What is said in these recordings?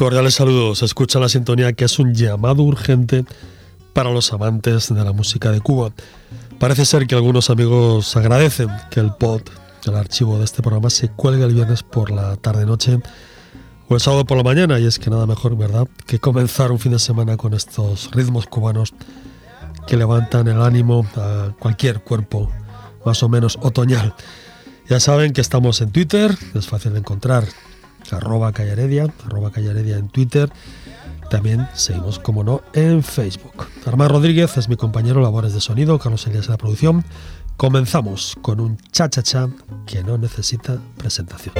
Cordiales saludos. Escucha la sintonía que es un llamado urgente para los amantes de la música de Cuba. Parece ser que algunos amigos agradecen que el pod, el archivo de este programa, se cuelgue el viernes por la tarde-noche o el sábado por la mañana. Y es que nada mejor, ¿verdad?, que comenzar un fin de semana con estos ritmos cubanos que levantan el ánimo a cualquier cuerpo más o menos otoñal. Ya saben que estamos en Twitter, es fácil de encontrar arroba Callaredia, arroba Callaredia en Twitter. También seguimos, como no, en Facebook. Armando Rodríguez es mi compañero labores de sonido, Carlos Elías en la producción. Comenzamos con un cha-cha-cha que no necesita presentación.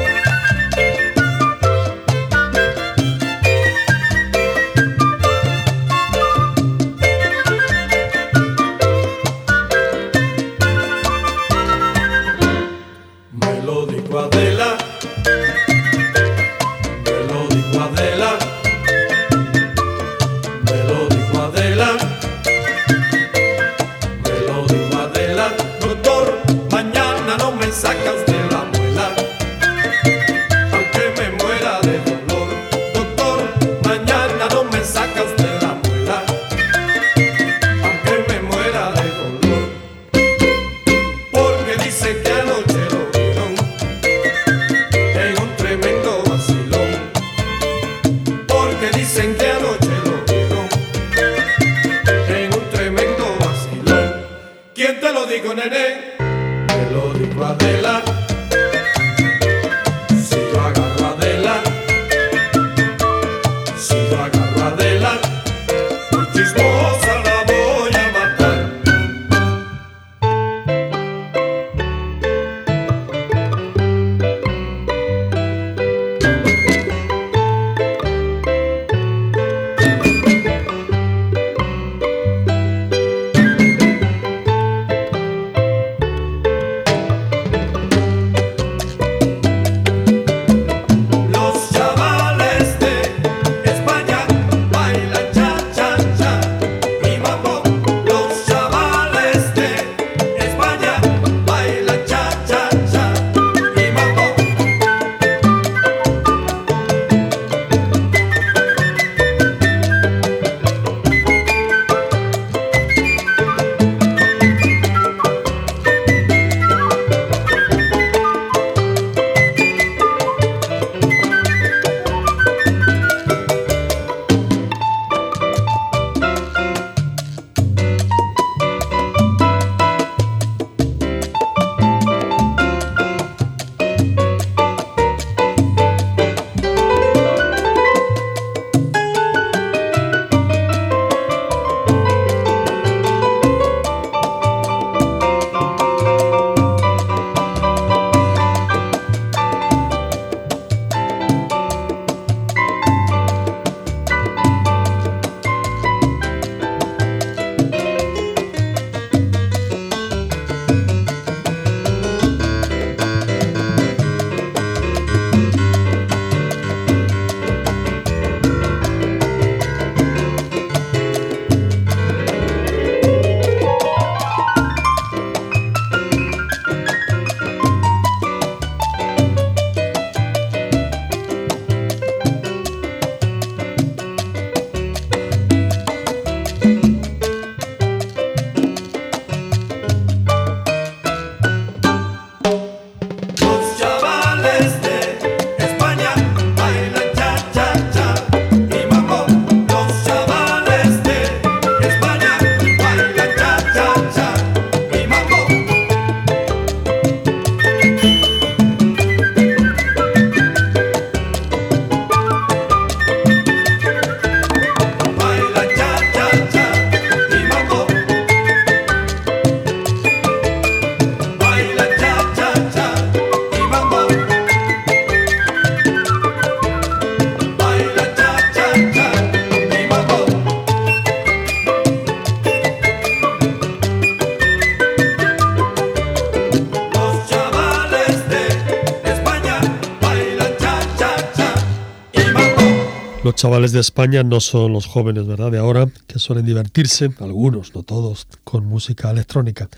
Chavales de España no son los jóvenes, ¿verdad? De ahora, que suelen divertirse, algunos, no todos, con música electrónica.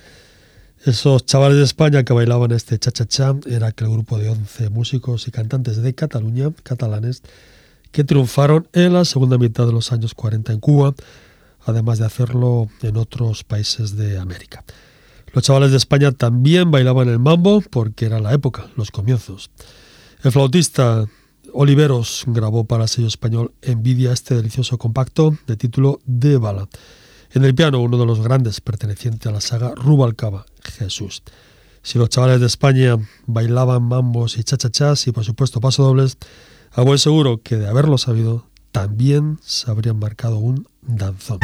Esos chavales de España que bailaban este cha-cha-cha era aquel grupo de 11 músicos y cantantes de Cataluña, catalanes, que triunfaron en la segunda mitad de los años 40 en Cuba, además de hacerlo en otros países de América. Los chavales de España también bailaban el mambo porque era la época, los comienzos. El flautista Oliveros grabó para el sello español Envidia este delicioso compacto de título De Bala. En el piano, uno de los grandes perteneciente a la saga Rubalcaba, Jesús. Si los chavales de España bailaban mambos y chachachas y por supuesto pasodobles, a buen seguro que de haberlo sabido, también se habrían marcado un danzón.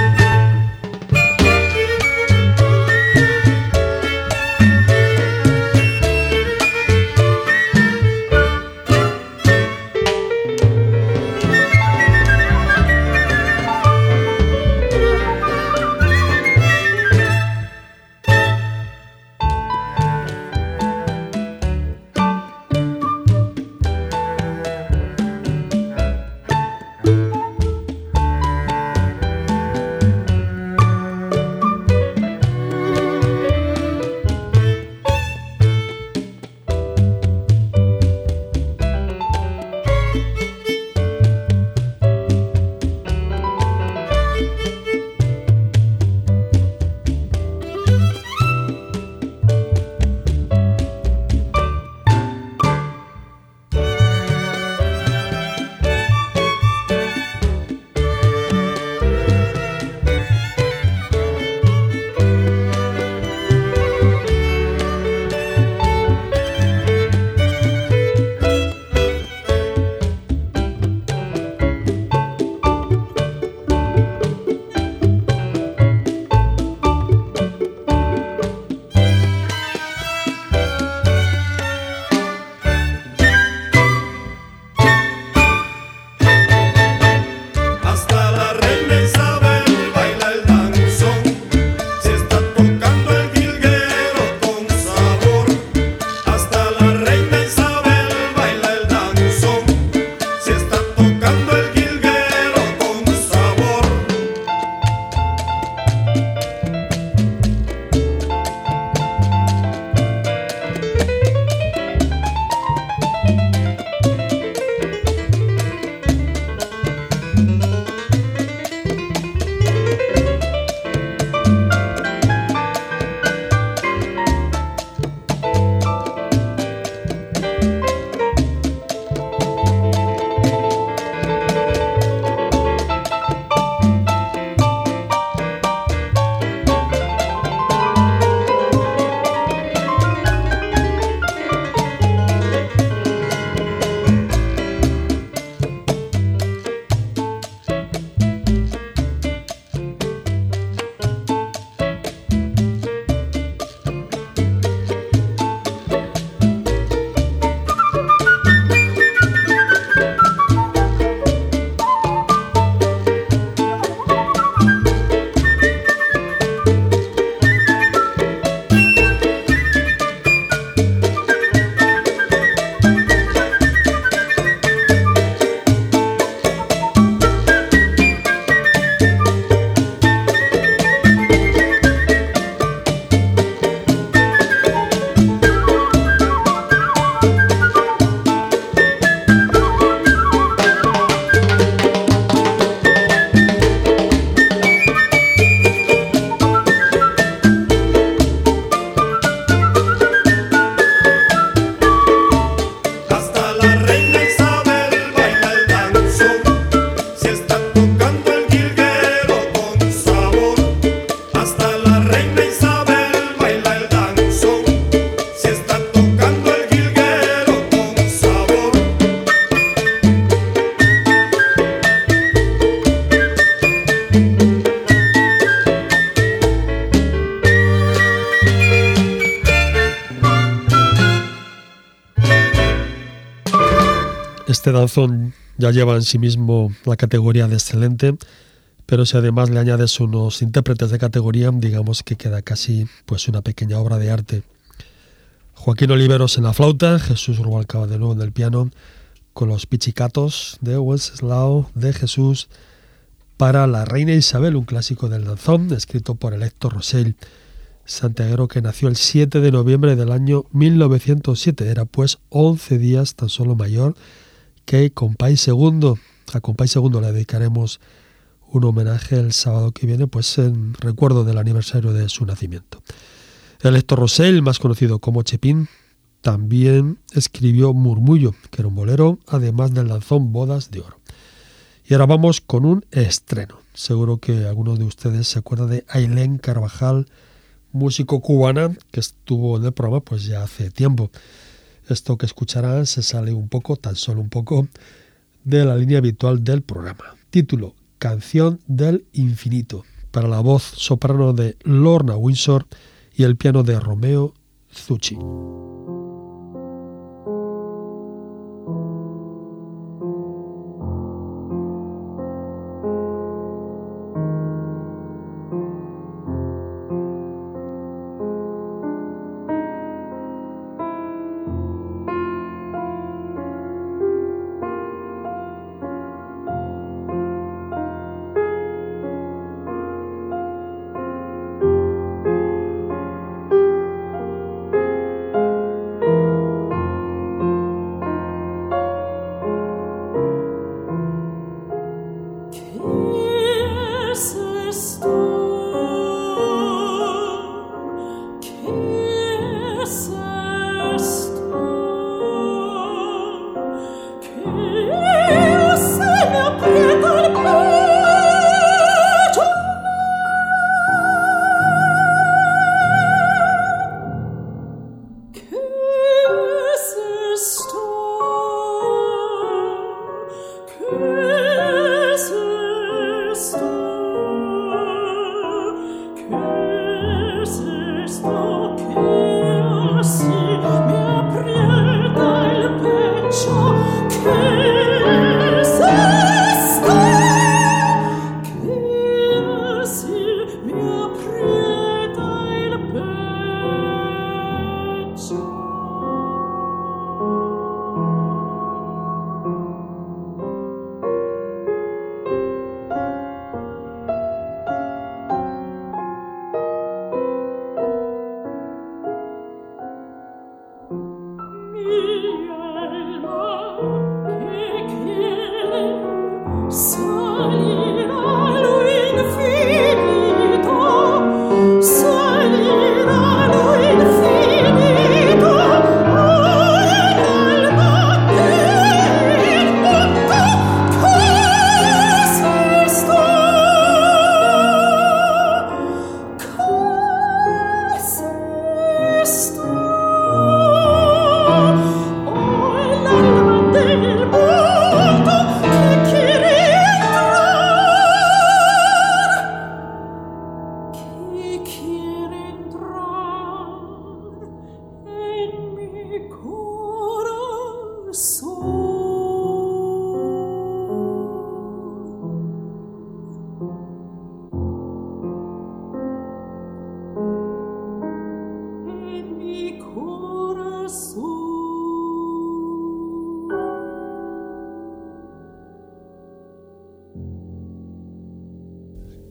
Danzón ya lleva en sí mismo la categoría de excelente, pero si además le añades unos intérpretes de categoría, digamos que queda casi pues una pequeña obra de arte. Joaquín Oliveros en la flauta, Jesús Rubalcaba de nuevo en el piano, con los pichicatos de Wenceslao de Jesús para La Reina Isabel, un clásico del danzón escrito por el Rosell, santiaguero que nació el 7 de noviembre del año 1907. Era pues 11 días tan solo mayor que Compay Segundo. A Compay Segundo le dedicaremos un homenaje el sábado que viene, pues en recuerdo del aniversario de su nacimiento. El Héctor Rosell, más conocido como Chepín, también escribió Murmullo, que era un bolero, además del lanzón Bodas de Oro. Y ahora vamos con un estreno. Seguro que algunos de ustedes se acuerdan de Ailén Carvajal, músico cubana que estuvo en el programa pues ya hace tiempo. Esto que escucharán se sale un poco, tan solo un poco, de la línea habitual del programa. Título, Canción del Infinito, para la voz soprano de Lorna Windsor y el piano de Romeo Zucchi.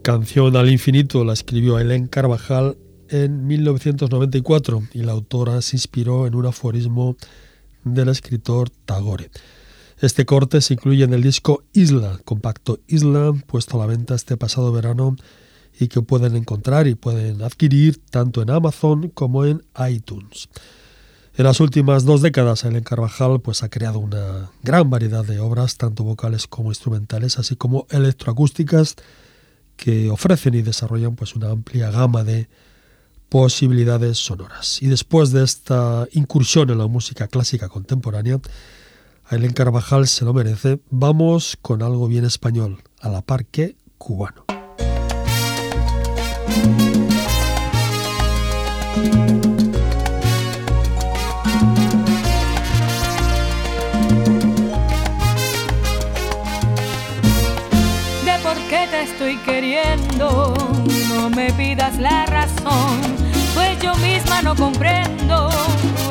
Canción al infinito la escribió Helen Carvajal en 1994 y la autora se inspiró en un aforismo del escritor Tagore. Este corte se incluye en el disco Isla, compacto Isla, puesto a la venta este pasado verano y que pueden encontrar y pueden adquirir tanto en Amazon como en iTunes. En las últimas dos décadas, Helen Carvajal pues, ha creado una gran variedad de obras, tanto vocales como instrumentales, así como electroacústicas, que ofrecen y desarrollan pues una amplia gama de posibilidades sonoras. Y después de esta incursión en la música clásica contemporánea, Aileen Carvajal se lo merece. Vamos con algo bien español, a la par que cubano. Queriendo, no me pidas la razón, pues yo misma no comprendo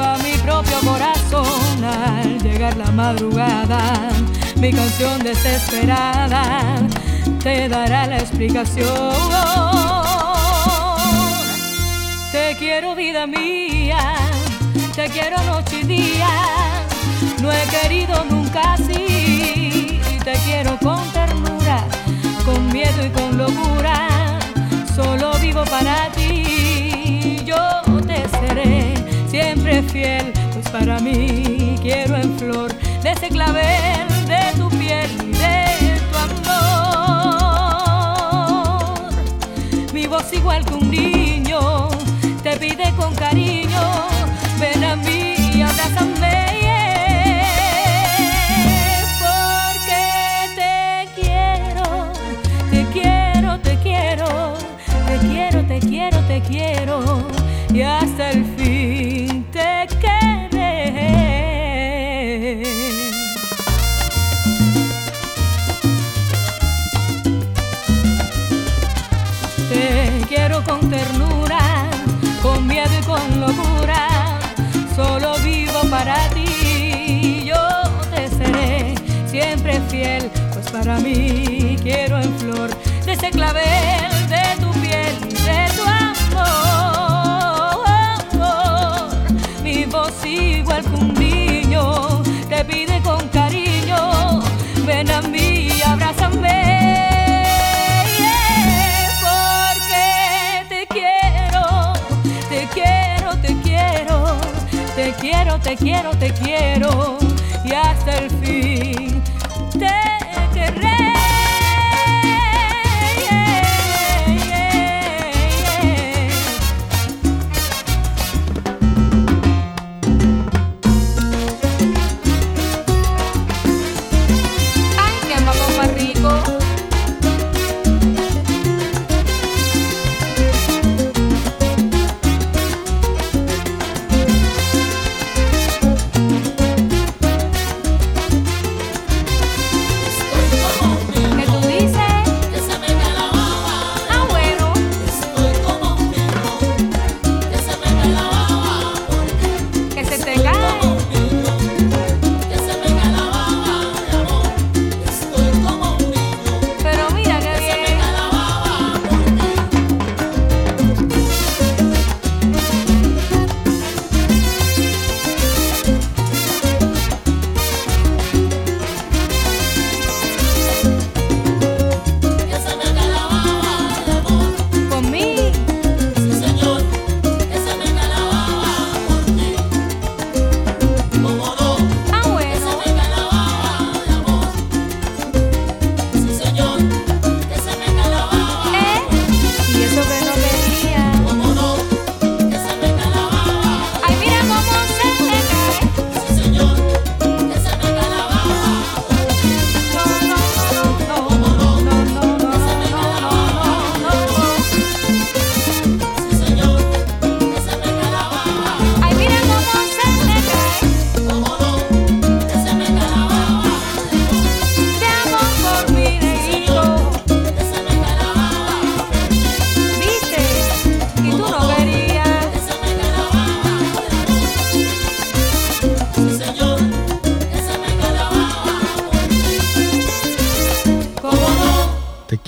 a mi propio corazón. Al llegar la madrugada, mi canción desesperada te dará la explicación. Te quiero vida mía, te quiero noche y día, no he querido nunca así, te quiero con ternura, con miedo y con locura, solo vivo para ti, yo te seré siempre fiel, pues para mí quiero en flor de ese clavel de tu piel y de tu amor. Mi voz igual que un niño te pide con cariño, quiero, y hasta el fin te querré. Te quiero con ternura, con miedo y con locura. Solo vivo para ti, yo te seré siempre fiel, pues para mí quiero en flor de ese clavel te quiero, te quiero, y hasta el fin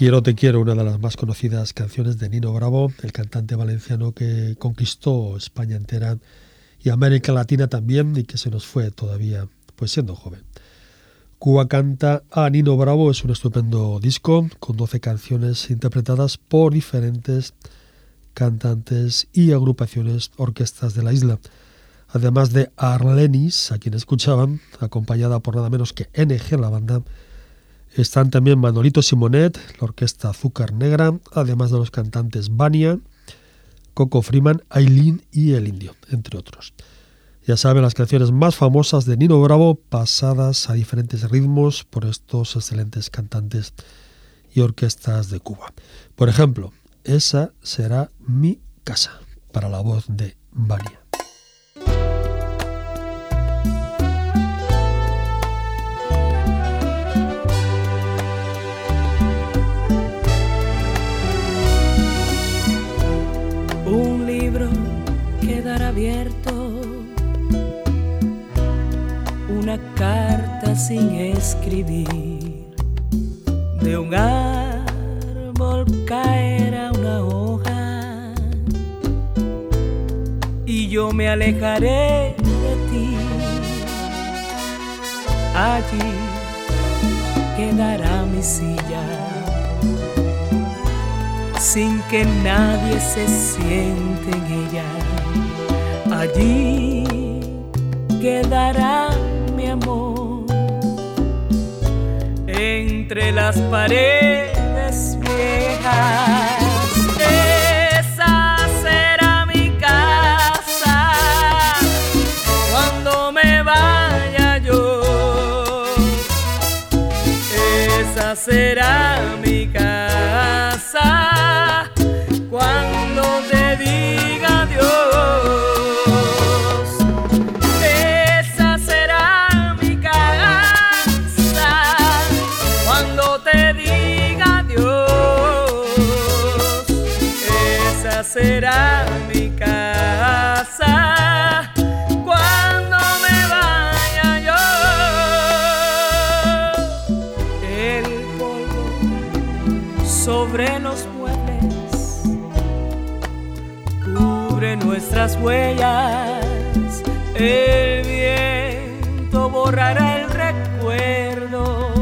quiero, te quiero, una de las más conocidas canciones de Nino Bravo, el cantante valenciano que conquistó España entera y América Latina también y que se nos fue todavía, pues siendo joven. Cuba canta a Nino Bravo es un estupendo disco con 12 canciones interpretadas por diferentes cantantes y agrupaciones orquestas de la isla. Además de Arlenis, a quien escuchaban, acompañada por nada menos que NG, la banda, están también Manolito Simonet, la orquesta Azúcar Negra, además de los cantantes Vania, Coco Freeman, Aileen y El Indio, entre otros. Ya saben, las canciones más famosas de Nino Bravo pasadas a diferentes ritmos por estos excelentes cantantes y orquestas de Cuba. Por ejemplo, esa será mi casa, para la voz de Vania. Abierto, un una carta sin escribir. De un árbol caerá una hoja y yo me alejaré de ti. Allí quedará mi silla sin que nadie se siente en ella. Allí quedará mi amor entre las paredes viejas. Esa será El viento borrará el recuerdo,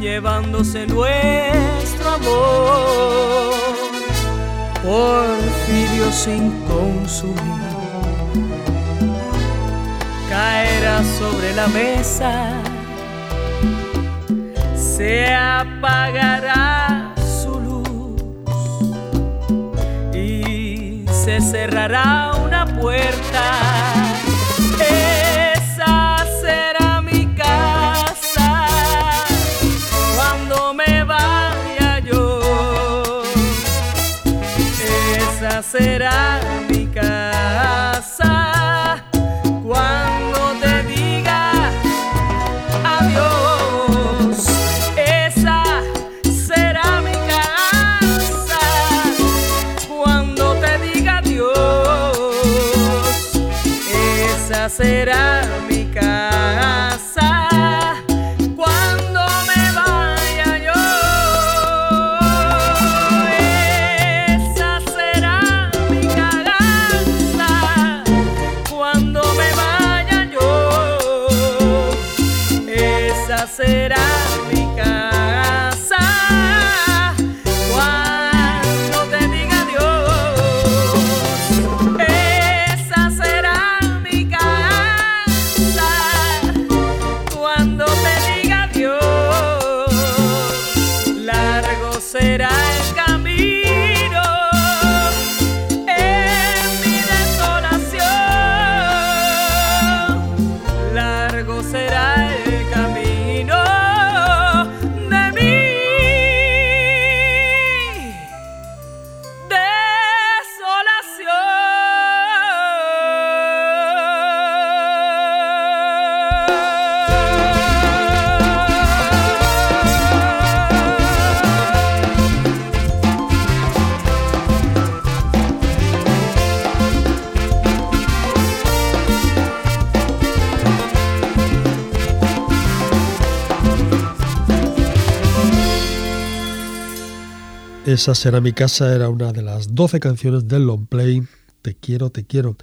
llevándose nuestro amor. Porfirio sin consumir caerá sobre la mesa se apagará su luz y se cerrará puerta. Esa será mi casa cuando me vaya yo. Esa será Esa será mi casa era una de las 12 canciones del long play Te quiero, te quiero,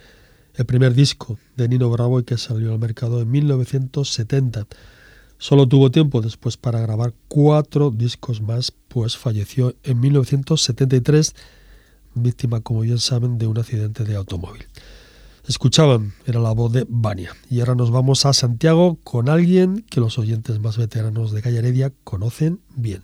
el primer disco de Nino Bravo y que salió al mercado en 1970. Solo tuvo tiempo después para grabar cuatro discos más, pues falleció en 1973, víctima, como bien saben, de un accidente de automóvil. Escuchaban, era la voz de Vania. Y ahora nos vamos a Santiago con alguien que los oyentes más veteranos de Calle Heredia conocen bien.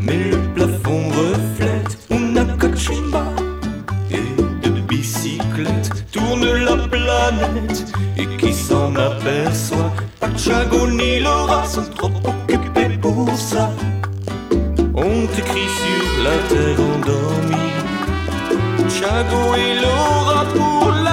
Mais le plafond reflète una kachimba et de bicyclette tourne la planète et qui s'en aperçoit Pachago ni Laura sont trop occupés pour ça. On t'écrit sur la terre endormie Chago et Laura pour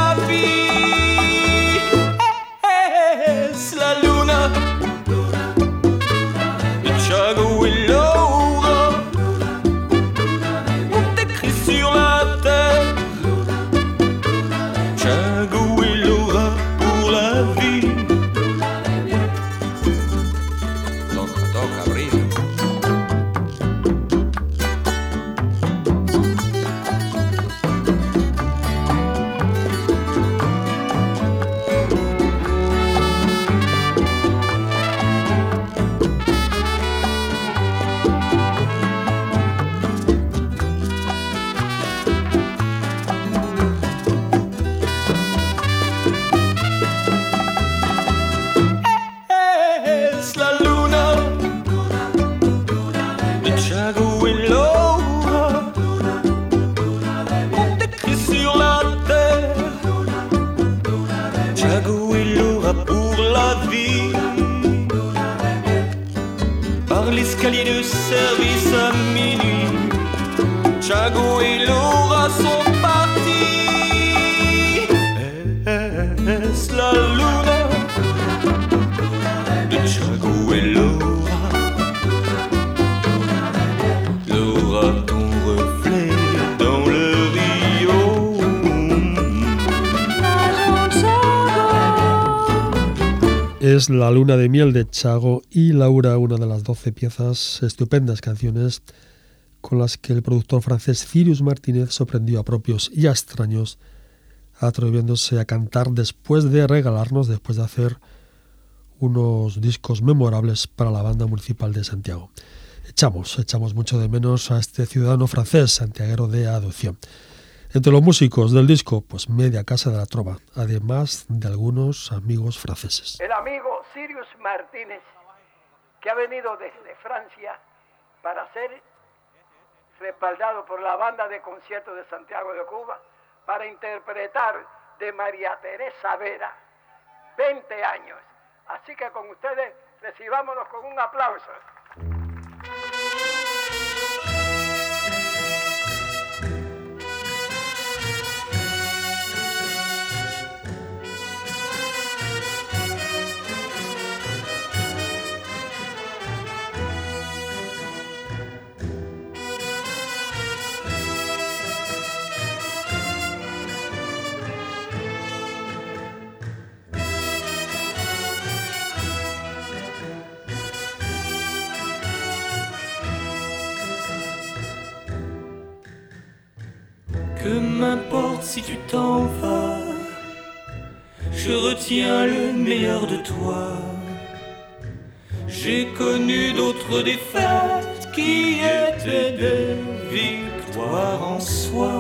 Es La Luna de Miel de Chago y Laura, una de las 12 piezas, estupendas canciones con las que el productor francés Cyrus Martínez sorprendió a propios y a extraños, atreviéndose a cantar después de regalarnos, después de hacer unos discos memorables para la banda municipal de Santiago. Echamos, echamos mucho de menos a este ciudadano francés, santiaguero de adopción. Entre los músicos del disco, pues media casa de la trova, además de algunos amigos franceses. el amigo Sirius Martínez, que ha venido desde Francia para ser respaldado por la banda de conciertos de Santiago de Cuba, para interpretar de María Teresa Vera, 20 años. Así que con ustedes recibámonos con un aplauso. M'importe si tu t'en vas, je retiens le meilleur de toi. J'ai connu d'autres défaites qui étaient des victoires en soi.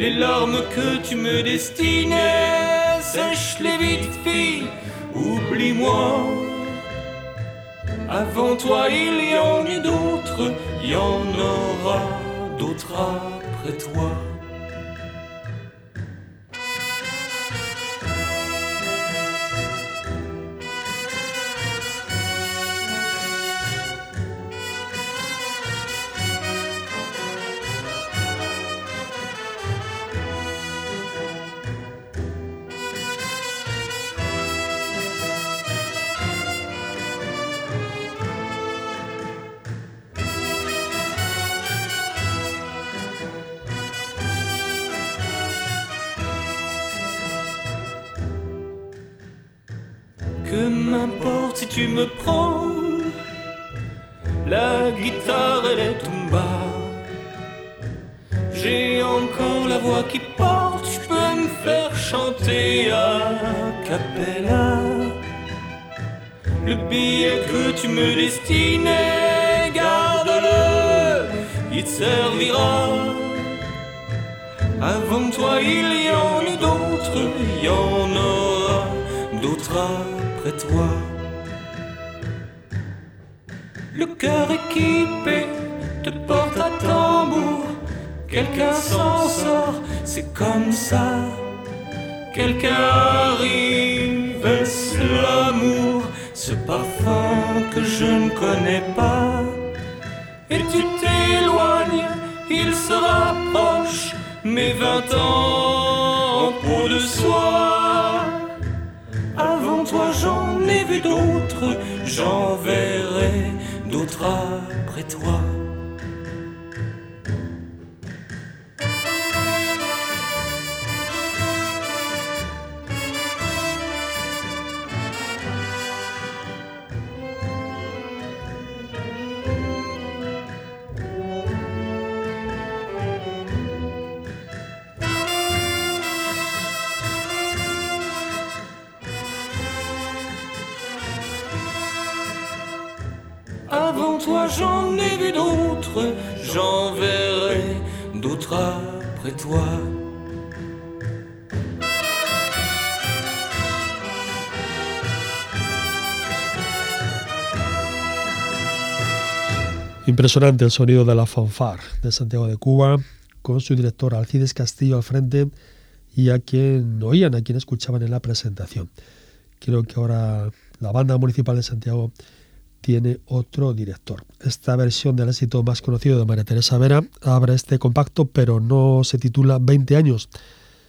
Les larmes que tu me destinais, sèche-les vite, fille, oublie-moi. Avant toi, il y en eut d'autres, il y en aura d'autres après toi. D'autres après toi. Impresionante el sonido de la fanfare de Santiago de Cuba, con su director Alcides Castillo al frente y a quien oían, a quien escuchaban en la presentación. Creo que ahora la banda municipal de Santiago tiene otro director. Esta versión del éxito más conocido de María Teresa Vera abre este compacto, pero no se titula 20 años,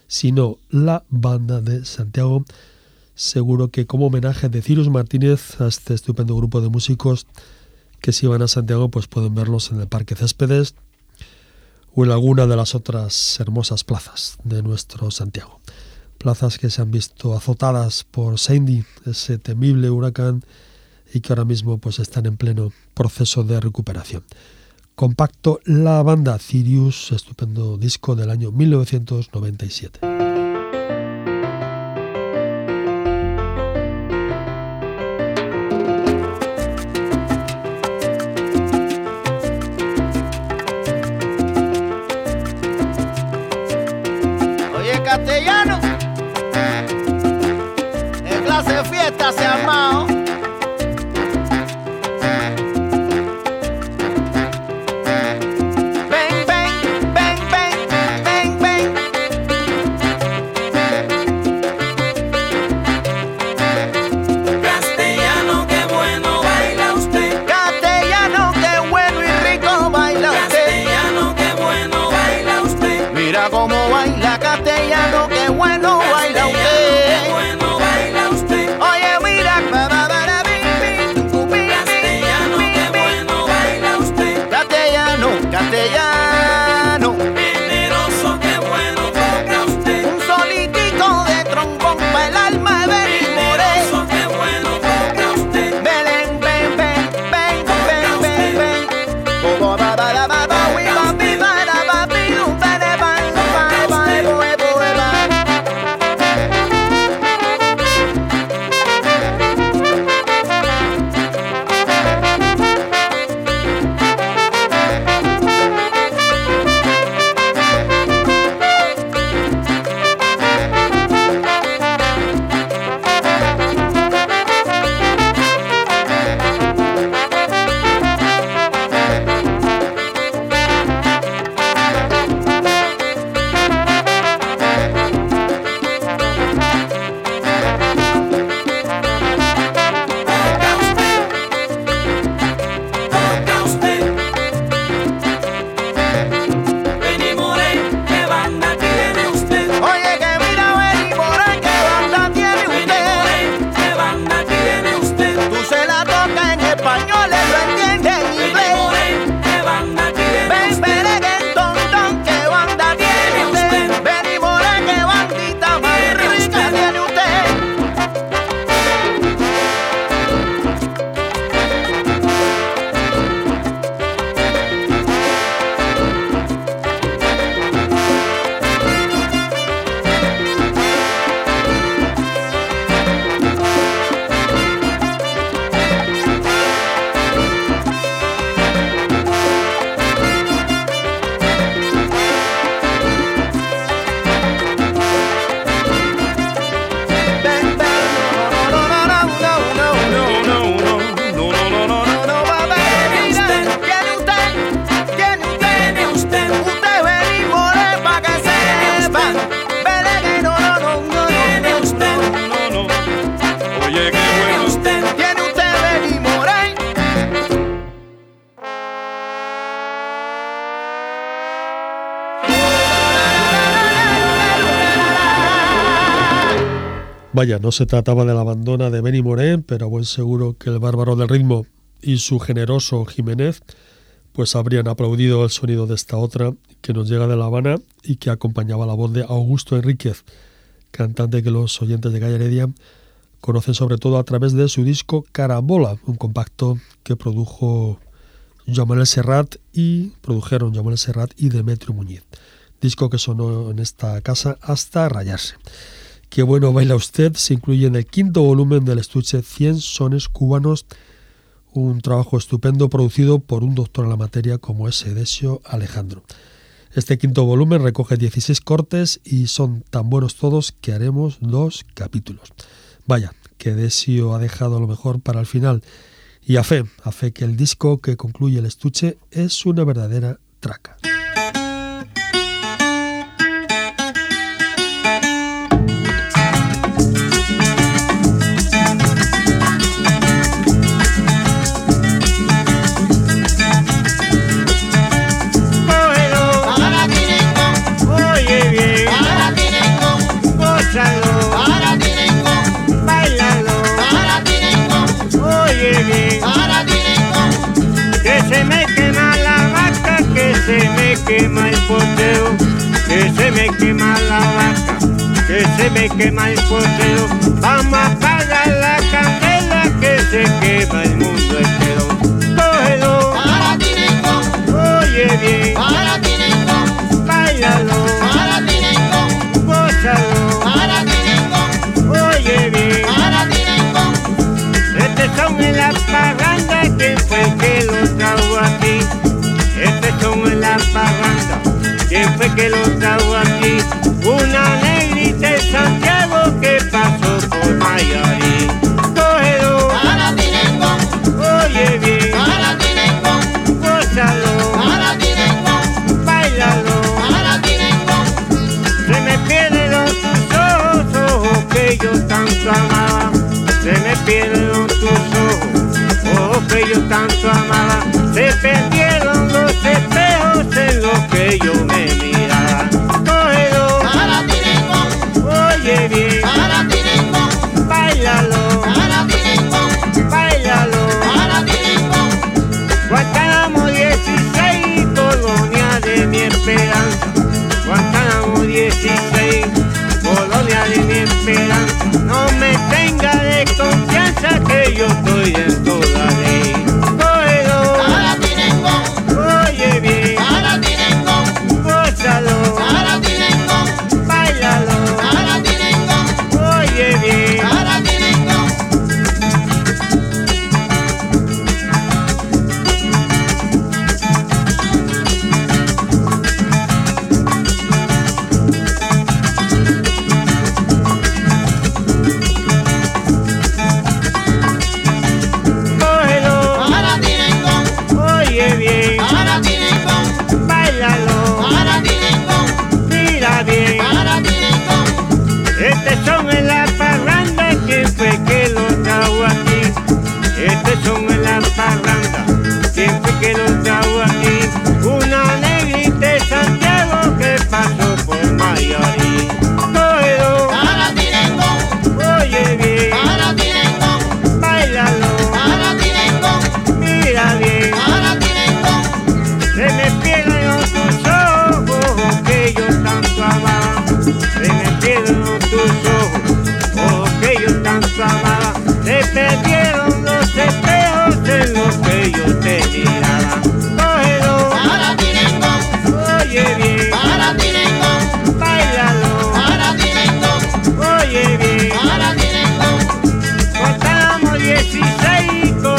sino La Banda de Santiago. Seguro que como homenaje de Cirus Martínez a este estupendo grupo de músicos que si van a Santiago pues pueden verlos en el Parque Céspedes o en alguna de las otras hermosas plazas de nuestro Santiago. Plazas que se han visto azotadas por Sandy, ese temible huracán y que ahora mismo pues están en pleno proceso de recuperación. Compacto La Banda Sirius, estupendo disco del año 1997. Oye, castellano, en clase de fiesta se ha armado. No se trataba de la abandona de Benny Moré, pero buen seguro que el bárbaro del ritmo y su generoso Jiménez pues habrían aplaudido el sonido de esta otra que nos llega de La Habana y que acompañaba la voz de Augusto Enríquez, cantante que los oyentes de Calle Heredia conocen sobre todo a través de su disco Carambola, un compacto que produjo Joan Manuel Serrat y produjeron Joan Manuel Serrat y Demetrio Muñiz. Disco que sonó en esta casa hasta rayarse. Qué bueno baila usted se incluye en el quinto volumen del estuche 100 sones cubanos, un trabajo estupendo producido por un doctor en la materia como es Edesio Alejandro. Este quinto volumen recoge 16 cortes y son tan buenos todos que haremos dos capítulos. Vaya, que Edesio ha dejado lo mejor para el final. Y a fe, a fe que el disco que concluye el estuche es una verdadera traca. Quema el poteo, que se me quema la vaca, que se me quema el poteo. Vamos a apagar la candela que se quema el que lo trajo aquí? Una negrita de Santiago que pasó por Mayarí. Cógelo, para Tinenco, oye bien, para Tinenco, gózalo, para Tinenco, bailalo. para Tinenco, Se me pierden tus ojos, ojos que yo tanto amaba. Se me pierden tus ojos, ojos que yo tanto amaba. Se perdieron los espejos en los que yo Guantánamo 16,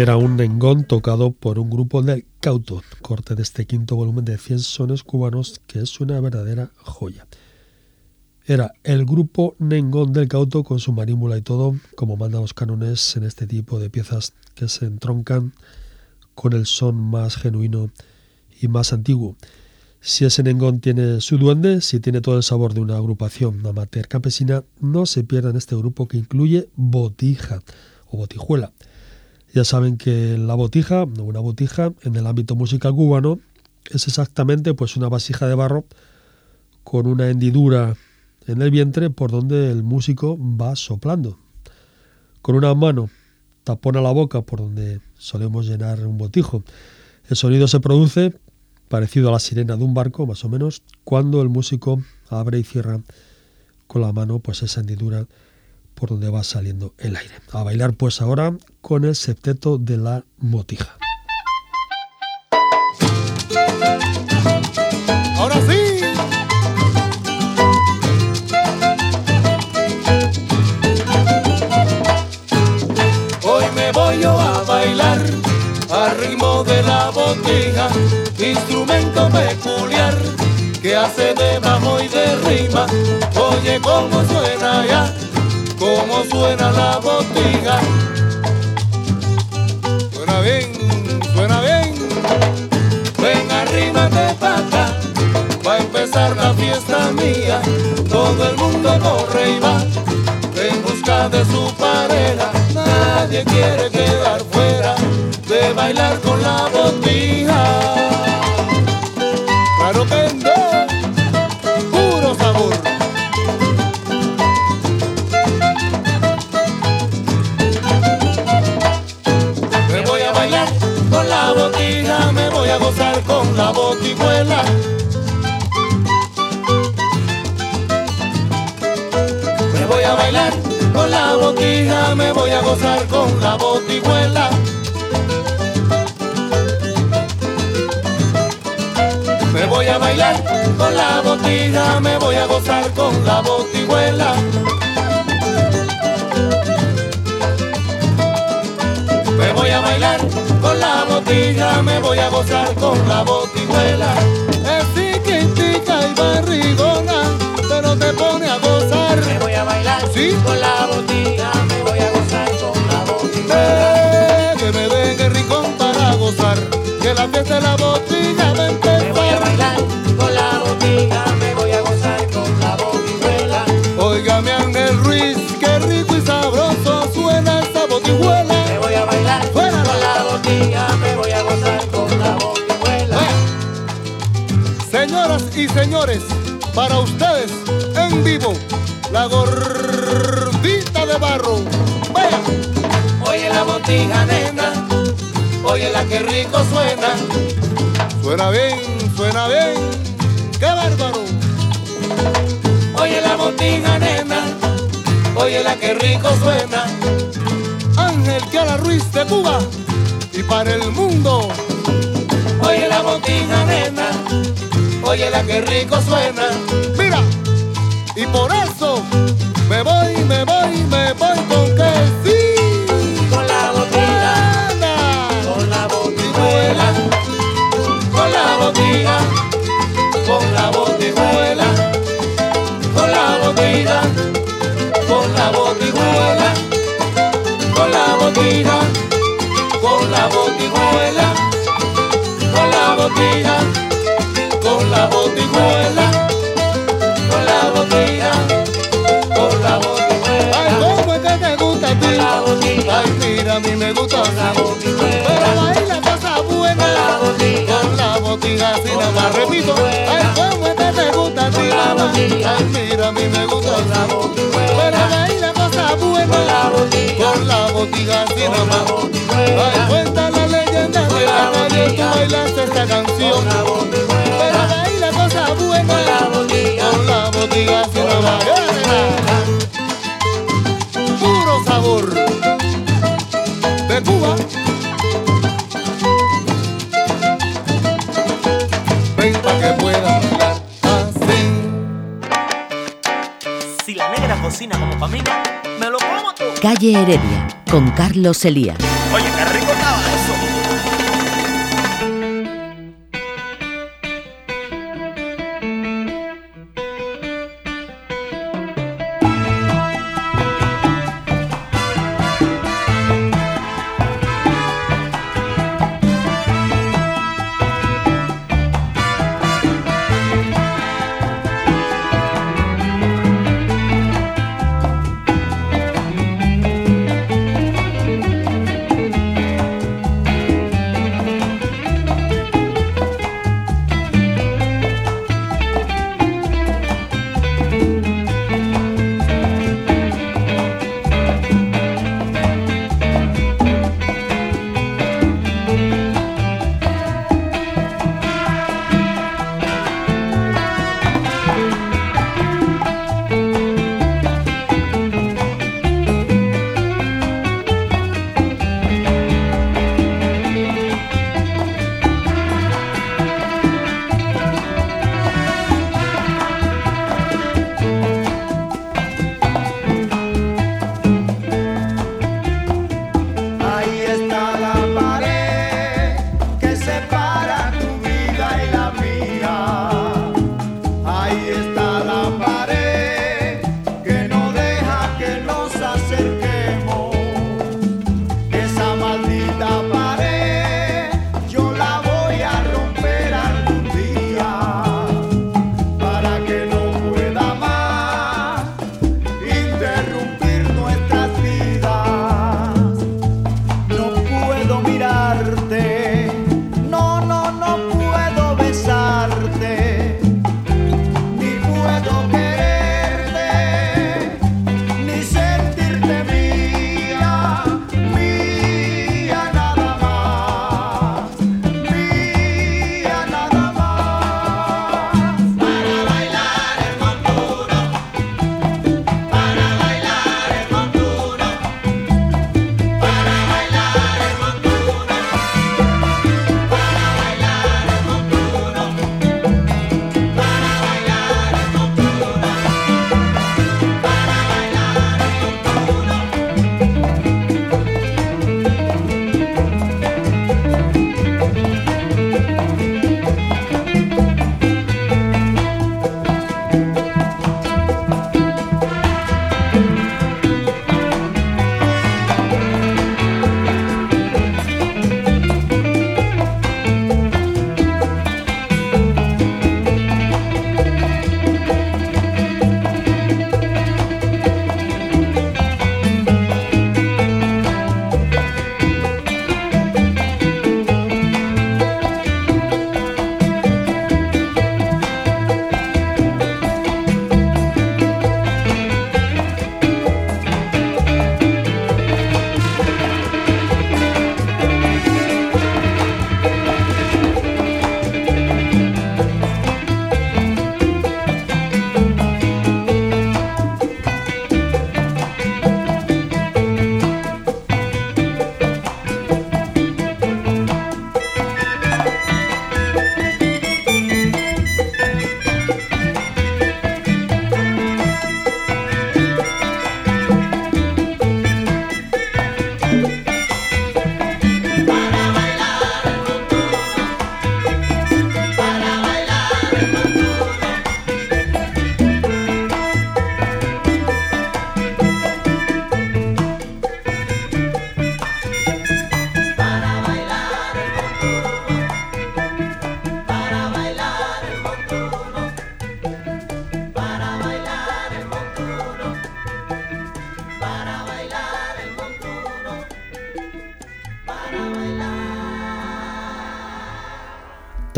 Era un nengón tocado por un grupo del Cauto, corte de este quinto volumen de 100 sones cubanos que es una verdadera joya. era el grupo Nengón del Cauto con su marímbula y todo, como mandan los cánones en este tipo de piezas que se entroncan con el son más genuino y más antiguo. Si ese Nengón tiene su duende, si tiene todo el sabor de una agrupación amateur campesina, no se pierda en este grupo que incluye botija o botijuela. Ya saben que la botija, una botija, en el ámbito musical cubano, es exactamente pues una vasija de barro con una hendidura en el vientre por donde el músico va soplando. Con una mano tapona la boca por donde solemos llenar un botijo. El sonido se produce parecido a la sirena de un barco, más o menos, cuando el músico abre y cierra con la mano pues esa hendidura por donde va saliendo el aire. A bailar pues ahora con el septeto de la botija. Ahora sí. Hoy me voy yo a bailar al ritmo de la botija, instrumento peculiar que hace de bajo y de rima. Oye cómo suena ya, cómo suena la botija. Suena bien, suena bien. Ven arrímate pa' acá, va a empezar la fiesta mía. Todo el mundo corre y va en busca de su pareja. Nadie quiere quedar fuera de bailar con la botija. Claro que gozar con la botijuela. Me voy a bailar con la botija, me voy a gozar con la botijuela. Me voy a bailar con la botija, me voy a gozar con la botijuela. Botija, me voy a gozar con la botijuela. Es chiquitica y barrigona, pero te pone a gozar. Me voy a bailar ¿Sí? con la botija, me voy a gozar con la botijuela. Eh, que me den el rincón para gozar. Que la fiesta de la botija para ustedes en vivo, la gordita de barro. Vaya, Oye la botija nena, oye la que rico suena. suena bien, suena bien, qué bárbaro. Oye la botija nena, oye la que rico suena. Ángel Kiara Ruiz de Cuba y para el mundo. Oye la botija nena, oye la que rico suena. Mira, y por eso me voy, me voy, me voy con que sí. Con la botija, Anda. con la botijuela, con la botija, con la botijuela, con la botija, con la botijuela, con la botija, con la botijuela, con la la botijuela, con la botija, con la Ay, cómo es que te gusta a ti. La botija. Ay, mira, a mí me gusta Con la botijuela. Pero baila cosa buena. Con la botija. Con la botija, así Con nada la más repito. botijuela. Ay, cómo es que te gusta a ti. Con la botija. Ay, mira, a mí me gusta Con la así. botijuela. Pero baila cosa buena. Con la botija. Con la botija, así Con nada la más. botijuela. Ay, cuenta la leyenda de la calle, tú bailaste esta canción. Con la botija. Con la nada Con la botijuela. puro sabor de Cuba. Ven pa' que pueda bailar así. Si la negra cocina como mí, me lo como tú. Calle Heredia, con Carlos Elías. Oye, qué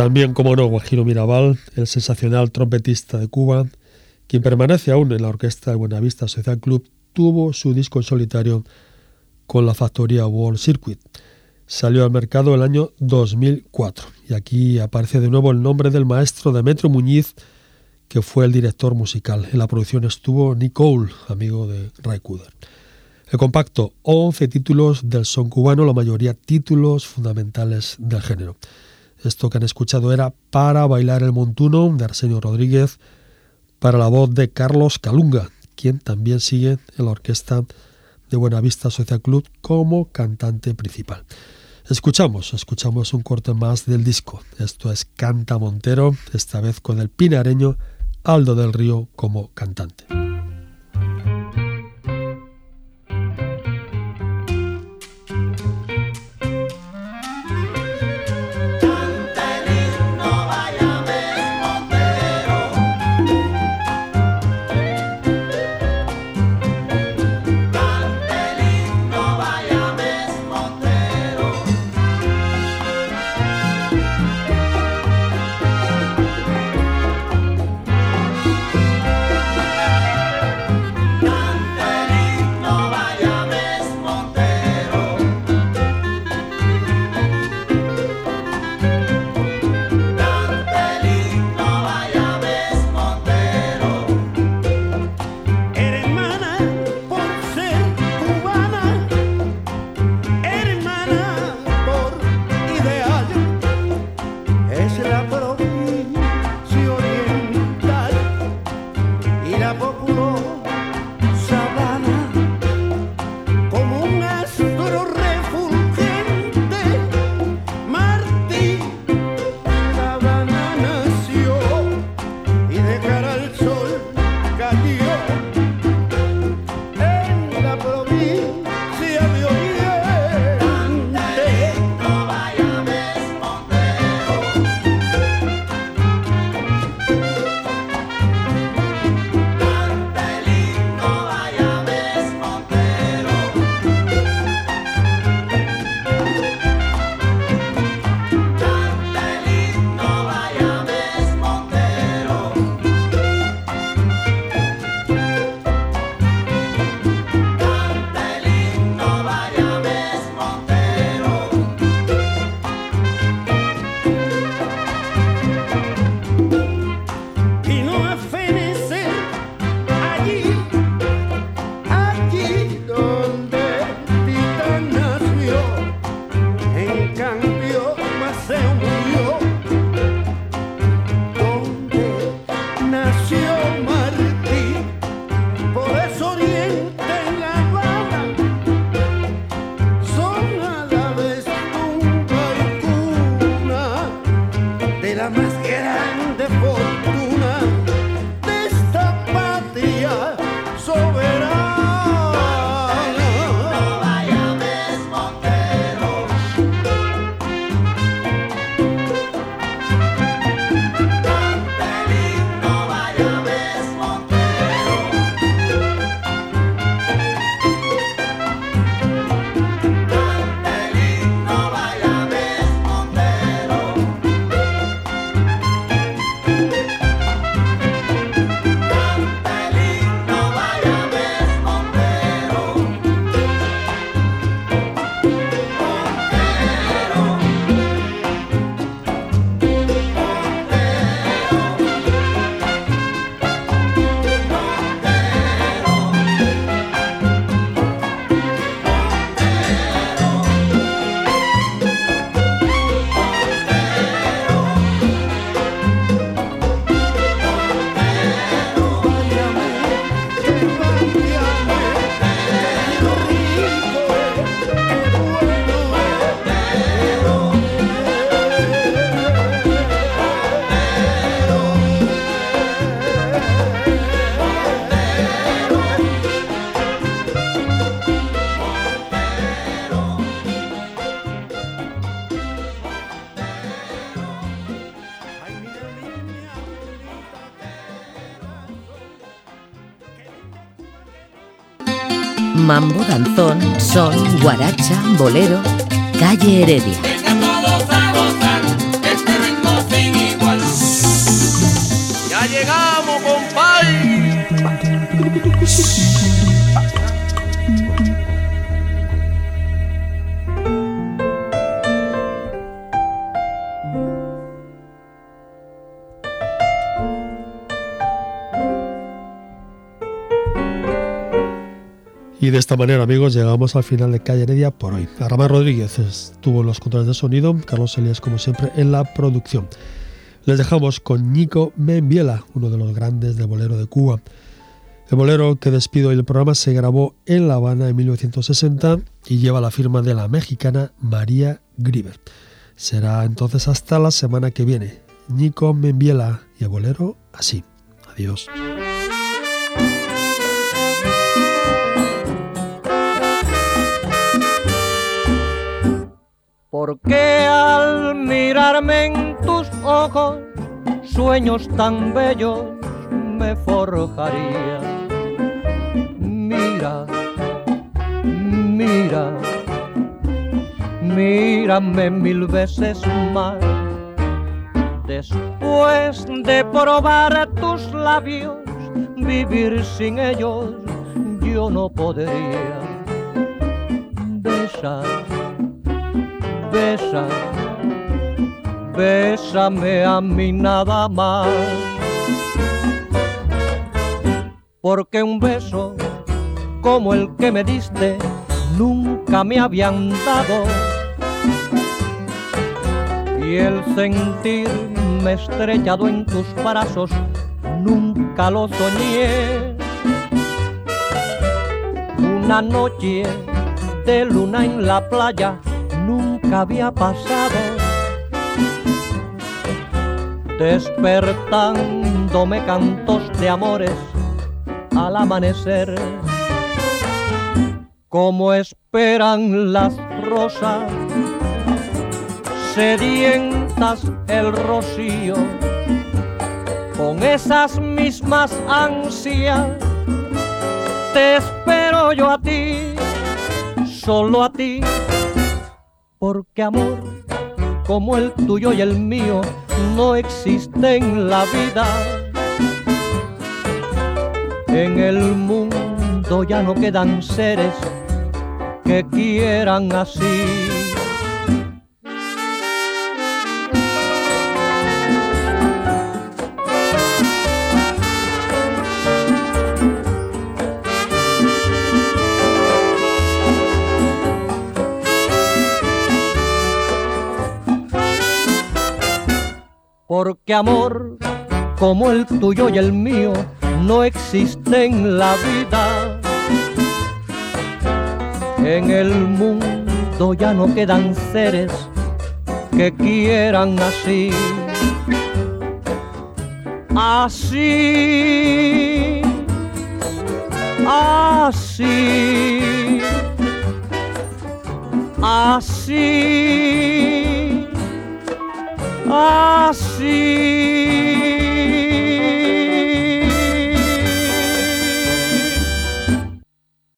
También, como no, Guajiro Mirabal, el sensacional trompetista de Cuba, quien permanece aún en la orquesta de Buenavista Social Club, tuvo su disco en solitario con la factoría World Circuit. Salió al mercado el año 2004 y aquí aparece de nuevo el nombre del maestro Demetrio Muñiz, que fue el director musical. En la producción estuvo Nicole, amigo de Ray Cooder. El compacto, 11 títulos del son cubano, la mayoría títulos fundamentales del género. Esto que han escuchado era Para bailar el montuno de Arsenio Rodríguez, para la voz de Carlos Calunga, quien también sigue en la orquesta de Buenavista Social Club como cantante principal. Escuchamos, escuchamos un corte más del disco. Esto es Canta Montero, esta vez con el pinareño Aldo del Río como cantante. Mambo, danzón, son, guaracha, bolero, calle Heredia. De esta manera, amigos, llegamos al final de Calle Heredia por hoy. Ramón Rodríguez estuvo en los controles de sonido, Carlos Elías, como siempre, en la producción. Les dejamos con Nico Membiela, uno de los grandes de bolero de Cuba. El bolero que despido hoy del programa se grabó en La Habana en 1960 y lleva la firma de la mexicana María Griver. Será entonces hasta la semana que viene. Nico Membiela y el bolero así. Adiós. Porque al mirarme en tus ojos, sueños tan bellos me forjaría. Mira, mira, mírame mil veces más. Después de probar tus labios, vivir sin ellos yo no podría. Besa, besa, bésame a mí nada más. Porque un beso como el que me diste nunca me habían dado. Y el sentirme estrellado en tus brazos nunca lo soñé. Una noche de luna en la playa nunca había pasado. Despertándome cantos de amores al amanecer. Como esperan las rosas sedientas el rocío, con esas mismas ansias te espero yo a ti, solo a ti, porque amor como el tuyo y el mío no existe en la vida. En el mundo ya no quedan seres que quieran así. Porque amor como el tuyo y el mío no existe en la vida. En el mundo ya no quedan seres que quieran así. Así, así, así, assim.